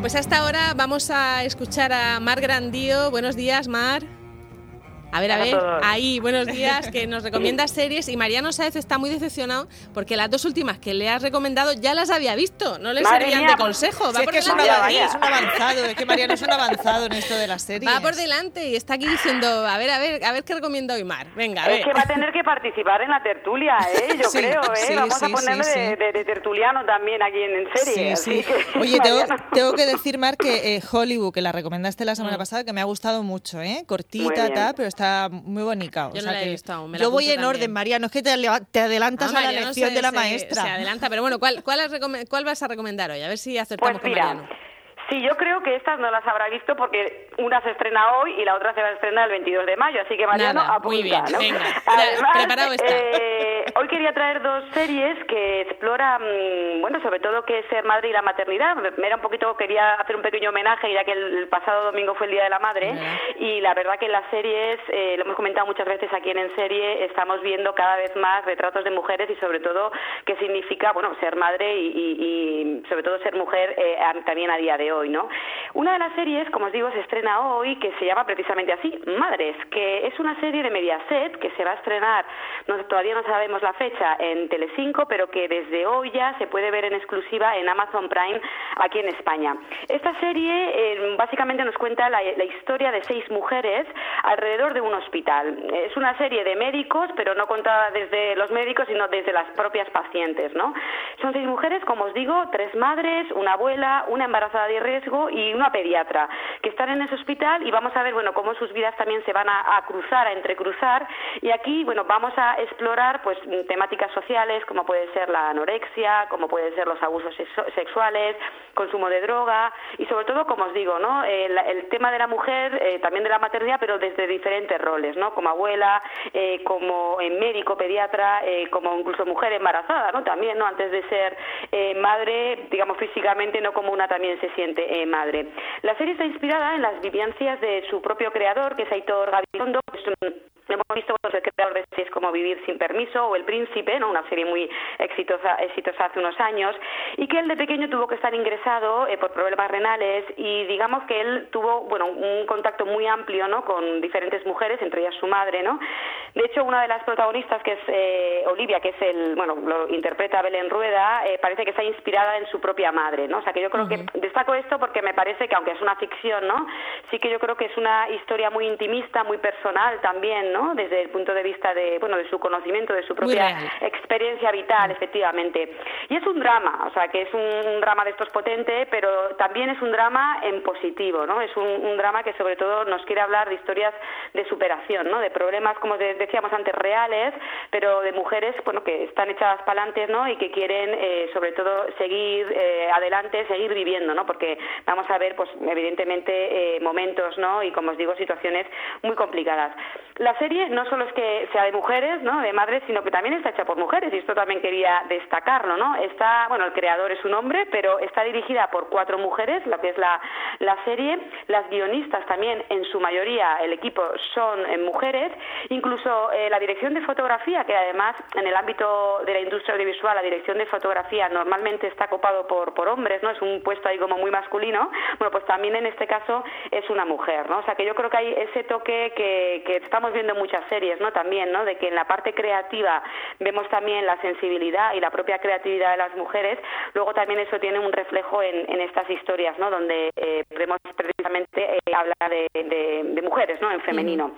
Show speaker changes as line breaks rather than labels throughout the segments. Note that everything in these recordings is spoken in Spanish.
pues hasta ahora vamos a escuchar a Mar Grandío. Buenos días, Mar. A ver, a ver, ahí, buenos días, que nos recomienda series y Mariano Sáez está muy decepcionado porque las dos últimas que le has recomendado ya las había visto, no le servían de consejo.
Va por es, que es, un avanzado, es que Mariano es un avanzado en esto de las series.
Va por delante y está aquí diciendo, a ver, a ver, a ver qué recomienda hoy Mar. Venga, a ver.
Es que va a tener que participar en la tertulia, ¿eh? yo creo, ¿eh? Vamos a ponerle de, tertuliano también aquí en, serie. Sí,
sí. Oye, tengo, que decir, Mar, que eh, Hollywood, que la recomendaste la semana mm. pasada, que me ha gustado mucho, ¿eh? Cortita, tal, pero está muy bonita.
Yo no la he visto
Yo voy en orden, María, no es que te, adelantas a la lección de la maestra.
Se adelanta, pero bueno, ¿cuál, cuál, ¿cuál, vas a recomendar hoy? A ver si acertamos
pues mira,
con Mariano.
Sí, yo creo que estas no las habrá visto porque una se estrena hoy y la otra se va a estrenar el 22 de mayo, así que Mariano
Nada,
apunta,
Muy bien,
¿no?
venga. Además, preparado está.
Eh, hoy quería traer dos series que exploran, bueno, sobre todo qué es ser madre y la maternidad. Era un poquito, quería hacer un pequeño homenaje ya que el, pasado domingo fue el Día de la Madre y la verdad que en las series, eh, lo hemos comentado muchas veces aquí en En Serie, estamos viendo cada vez más retratos de mujeres y sobre todo qué significa, bueno, ser madre y, y, sobre todo ser mujer eh, también a día de hoy, ¿no? Una de las series, como os digo, se estrena hoy, que se llama precisamente así, Madres, que es una serie de Mediaset que se va a estrenar, no, todavía no sabemos la fecha, en Telecinco, pero que desde hoy ya se puede ver en exclusiva en Amazon Prime aquí en España. Esta serie eh, básicamente nos cuenta la, historia de seis mujeres alrededor de un hospital. Es una serie de médicos, pero no contada desde los médicos, sino desde las propias pacientes, ¿no? Son seis mujeres, como os digo, tres madres, una abuela, una embarazada de riesgo y una pediatra, que están en ese hospital y vamos a ver, bueno, cómo sus vidas también se van a, cruzar, a entrecruzar y aquí, bueno, vamos a explorar pues temáticas sociales como puede ser la anorexia, como pueden ser los abusos sexuales, consumo de droga y sobre todo, como os digo, ¿no? El, tema de la mujer, eh, también de la maternidad, pero desde diferentes roles, ¿no? Como abuela, eh, como médico, pediatra, eh, como incluso mujer embarazada, ¿no? También, ¿no? Antes de ser madre, digamos físicamente, no como una también se siente madre. La serie está inspirada en las vivencias de su propio creador, que es Aitor Gabilondo, hemos visto pues, el creador de series como Vivir sin permiso o El Príncipe, ¿no? una serie muy exitosa, exitosa hace unos años, y que él de pequeño tuvo que estar ingresado eh, por problemas renales y digamos que él tuvo bueno un contacto muy amplio ¿no? con diferentes mujeres, entre ellas su madre. ¿no? De hecho, una de las protagonistas, que es eh, Olivia, que es el, bueno, lo interpreta Belén Rueda, eh, parece que está inspirada en su propia madre. ¿no? O sea que yo creo que destaco esto porque me parece que aunque es una ficción, ¿no? sí que yo creo que es una historia muy intimista, muy personal también, ¿no? Desde el punto de vista de, bueno, de su conocimiento, de su propia experiencia vital, mm. efectivamente. Y es un drama, o sea, que es un, drama de estos potente, pero también es un drama en positivo, ¿no? Es un, drama que sobre todo nos quiere hablar de historias de superación, ¿no? De problemas, como decíamos antes, reales, pero de mujeres, bueno, que están echadas para adelante, ¿no? Y que quieren, eh, sobre todo, seguir eh, adelante, seguir viviendo, ¿no? Porque vamos a ver, pues, evidentemente, eh, momentos, ¿no? Y como os digo, situaciones muy complicadas. La serie no solo es que sea mujeres, ¿no? De madres, sino que también está hecha por mujeres y esto también quería destacarlo, ¿no? Está, bueno, el creador es un hombre, pero está dirigida por cuatro mujeres, lo que es la, la serie. Las guionistas también, en su mayoría, el equipo son eh, mujeres. Incluso eh, la dirección de fotografía, que además en el ámbito de la industria audiovisual, la dirección de fotografía normalmente está copado por, por hombres, ¿no? Es un puesto ahí como muy masculino. Bueno, pues también en este caso es una mujer, ¿no? O sea que yo creo que hay ese toque que, que estamos viendo muchas series, ¿no? También, ¿no? De que en la parte creativa vemos también la sensibilidad y la propia creatividad de las mujeres. Luego también eso tiene un reflejo en, en estas historias, ¿no? Donde eh, vemos precisamente eh, hablar de, de, mujeres, ¿no? En femenino.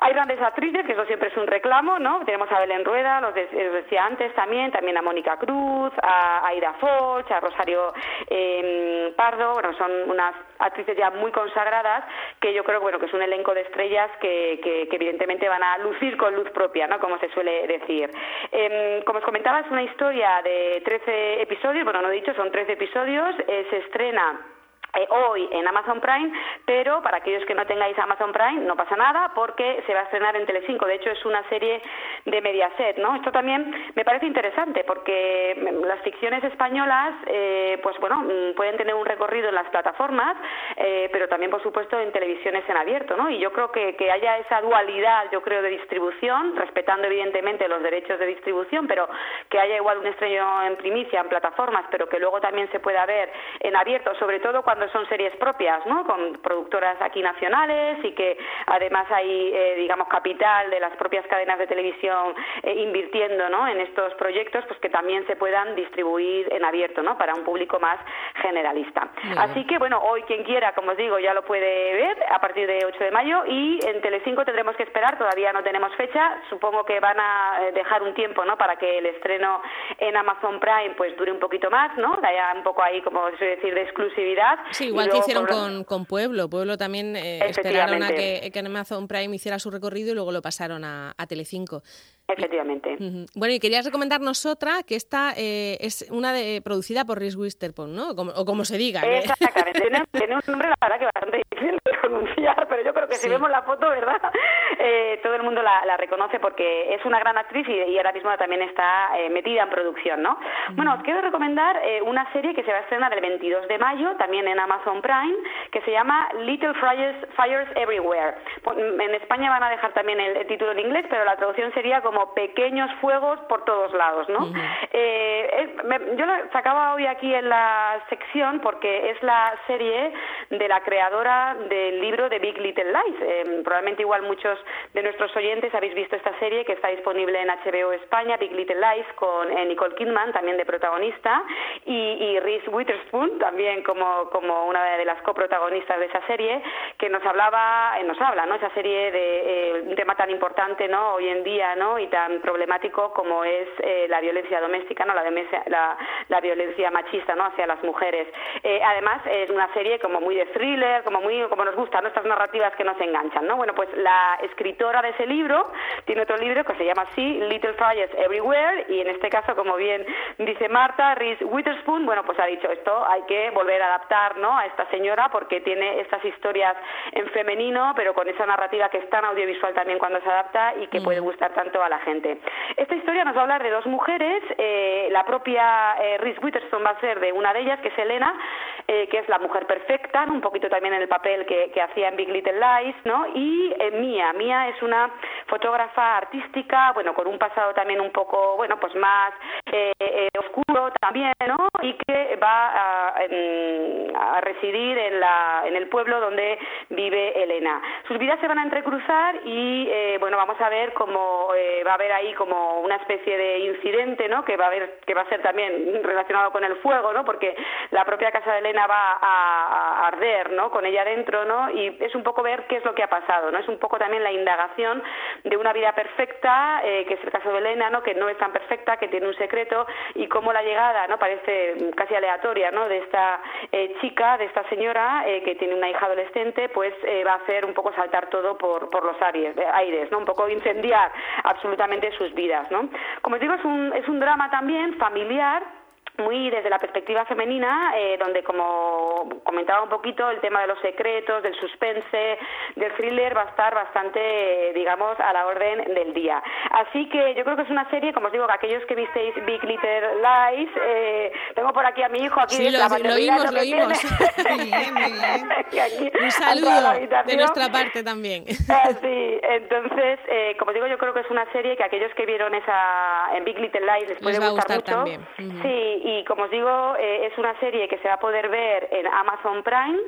Hay grandes actrices, que eso siempre es un reclamo, ¿no? Tenemos a Belén Rueda, los, decía antes también, también a Mónica Cruz, a Aida Foch, a Rosario eh, Pardo, bueno, son unas actrices ya muy consagradas que yo creo bueno que es un elenco de estrellas que, que, evidentemente van a lucir con luz propia, ¿no? Como se suele decir. Eh, como os comentaba, es una historia de 13 episodios, bueno, no he dicho, son 13 episodios, eh, se estrena eh, hoy en Amazon Prime, pero para aquellos que no tengáis Amazon Prime no pasa nada porque se va a estrenar en Telecinco. De hecho es una serie de Mediaset, ¿no? Esto también me parece interesante porque mm, las ficciones españolas, eh, pues bueno, mm, pueden tener un recorrido en las plataformas, eh, pero también por supuesto en televisiones en abierto, ¿no? Y yo creo que, que haya esa dualidad, yo creo, de distribución, respetando evidentemente los derechos de distribución, pero que haya igual un estreno en primicia en plataformas, pero que luego también se pueda ver en abierto, sobre todo cuando son series propias, ¿no? Con productoras aquí nacionales y que además hay, eh, digamos, capital de las propias cadenas de televisión eh, invirtiendo, ¿no? En estos proyectos, pues que también se puedan distribuir en abierto, ¿no? Para un público más generalista. Así que, bueno, hoy quien quiera, como os digo, ya lo puede ver a partir de 8 de mayo y en Telecinco tendremos que esperar, todavía no tenemos fecha, supongo que van a eh, dejar un tiempo, ¿no? Para que el estreno en Amazon Prime pues dure un poquito más, ¿no? Haya un poco ahí, como se suele decir, de exclusividad.
Sí, igual que hicieron con, con, Pueblo. Pueblo también eh, esperaron a que, que, Amazon Prime hiciera su recorrido y luego lo pasaron a, a Telecinco.
Efectivamente.
Bueno, y querías recomendarnos otra, que esta eh, es una de, producida por Reese Witherspoon, ¿no? o como se diga.
Exactamente. tiene, un nombre, la verdad, que bastante difícil que si vemos la foto, ¿verdad? Eh, todo el mundo la, reconoce porque es una gran actriz y, ahora mismo también está eh, metida en producción, ¿no? Bueno, os quiero recomendar una serie que se va a estrenar el 22 de mayo, también en Amazon Prime, que se llama Little Fires, Fires Everywhere. En España van a dejar también el título en inglés, pero la traducción sería como pequeños fuegos por todos lados, ¿no? Eh, yo lo sacaba hoy aquí en la sección porque es la serie de la creadora del libro de Big Little Eh, probablemente igual muchos de nuestros oyentes habéis visto esta serie que está disponible en HBO España, Big Little Lies, con eh, Nicole Kidman también de protagonista y, y Reese Witherspoon también como, como una de las coprotagonistas de esa serie que nos hablaba, nos habla, ¿no? Esa serie de un tema tan importante, ¿no? Hoy en día, ¿no? Y tan problemático como es eh, la violencia doméstica, no la, la, violencia machista no hacia las mujeres. Eh, además es una serie como muy de thriller, como muy como nos gustan ¿no? estas narrativas que nos enganchan, ¿no? Bueno, pues la escritora de ese libro tiene otro libro que se llama así Little Fires Everywhere y en este caso, como bien dice Marta, Reese Witherspoon, bueno, pues ha dicho esto hay que volver a adaptar, ¿no? A esta señora porque tiene estas historias en femenino, pero con esa narrativa que es tan audiovisual también cuando se adapta y que puede mm. gustar tanto a la gente. Esta historia nos va a hablar de dos mujeres, eh, la propia eh, Reese Witherspoon va a ser de una de ellas, que es Elena, eh, que es la mujer perfecta, un poquito también en el papel que, hacía en Big Little Lies, ¿no? Y Mia, Mia es una fotógrafa artística, bueno, con un pasado también un poco, bueno, pues más oscuro también, ¿no? Y que va a, residir en, la, en el pueblo donde vive Elena. Sus vidas se van a entrecruzar y, bueno, vamos a ver cómo va a haber ahí como una especie de incidente, ¿no? Que va a haber, que va a ser también relacionado con el fuego, ¿no? Porque la propia casa de Elena va a, arder, ¿no? Con ella dentro, ¿no? Y es un poco ver qué es lo que ha pasado, ¿no? Es un poco también la indagación de una vida perfecta, eh, que es el caso de Elena, ¿no? Que no es tan perfecta, que tiene un secreto y cómo la llegada, ¿no? Parece casi aleatoria, ¿no? De esta eh, chica, de esta señora eh, que tiene una hija adolescente, pues va a hacer un poco saltar todo por, por los aires, aires, ¿no? Un poco incendiar absolutamente sus vidas, ¿no? Como os digo, es un, es un drama también familiar muy desde la perspectiva femenina, eh, donde como comentaba un poquito, el tema de los secretos, del suspense, del thriller va a estar bastante, digamos, a la orden del día. Así que yo creo que es una serie, como os digo, que aquellos que visteis Big Little Lies, eh, tengo por aquí a mi hijo, aquí
sí, lo, lo oímos, lo oímos. un saludo de nuestra parte también.
Ah, sí, entonces, eh, como digo, yo creo que es una serie que aquellos que vieron esa en Big Little Lies les puede gustar, mucho.
También.
Sí, y como os digo, eh, es una serie que se va a poder ver en Amazon Prime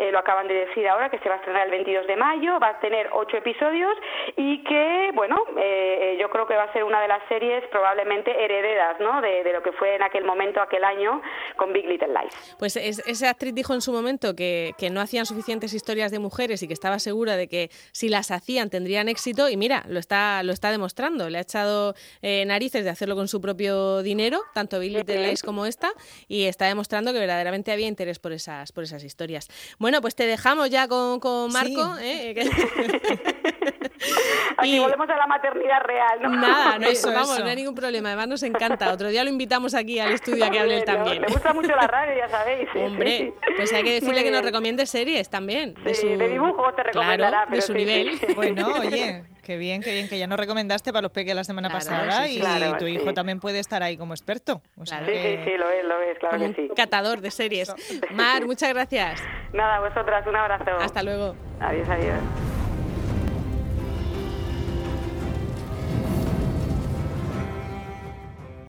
eh, lo acaban de decir ahora, que se va a estrenar el 22 de mayo, va a tener ocho episodios y que, bueno, eh, yo creo que va a ser una de las series probablemente herederas, ¿no?, de, lo que fue en aquel momento, aquel año, con Big Little Lies.
Pues esa actriz dijo en su momento que, que no hacían suficientes historias de mujeres y que estaba segura de que si las hacían tendrían éxito y mira, lo está, lo está demostrando, le ha echado eh, narices de hacerlo con su propio dinero, tanto Big Little Lies como esta, y está demostrando que verdaderamente había interés por esas, por esas historias. Bueno, pues te dejamos ya con, con Marco. ¿eh?
y volvemos a la maternidad real, ¿no?
Nada, no, eso, vamos, no hay ningún problema. Además nos encanta. Otro día lo invitamos aquí al estudio a que hable él también.
Me gusta mucho la radio, ya sabéis.
Hombre, pues hay que decirle que nos recomiende series también. De, su...
de dibujo te recomendará.
de su nivel.
Bueno, oye, qué bien, qué bien, que ya nos recomendaste para los peques la semana pasada y tu hijo también puede estar ahí como experto.
sí, sí, sí, lo es, lo es, claro que sí.
catador de series. Mar, muchas gracias.
Nada, vosotras, un abrazo.
Hasta luego.
Adiós, adiós.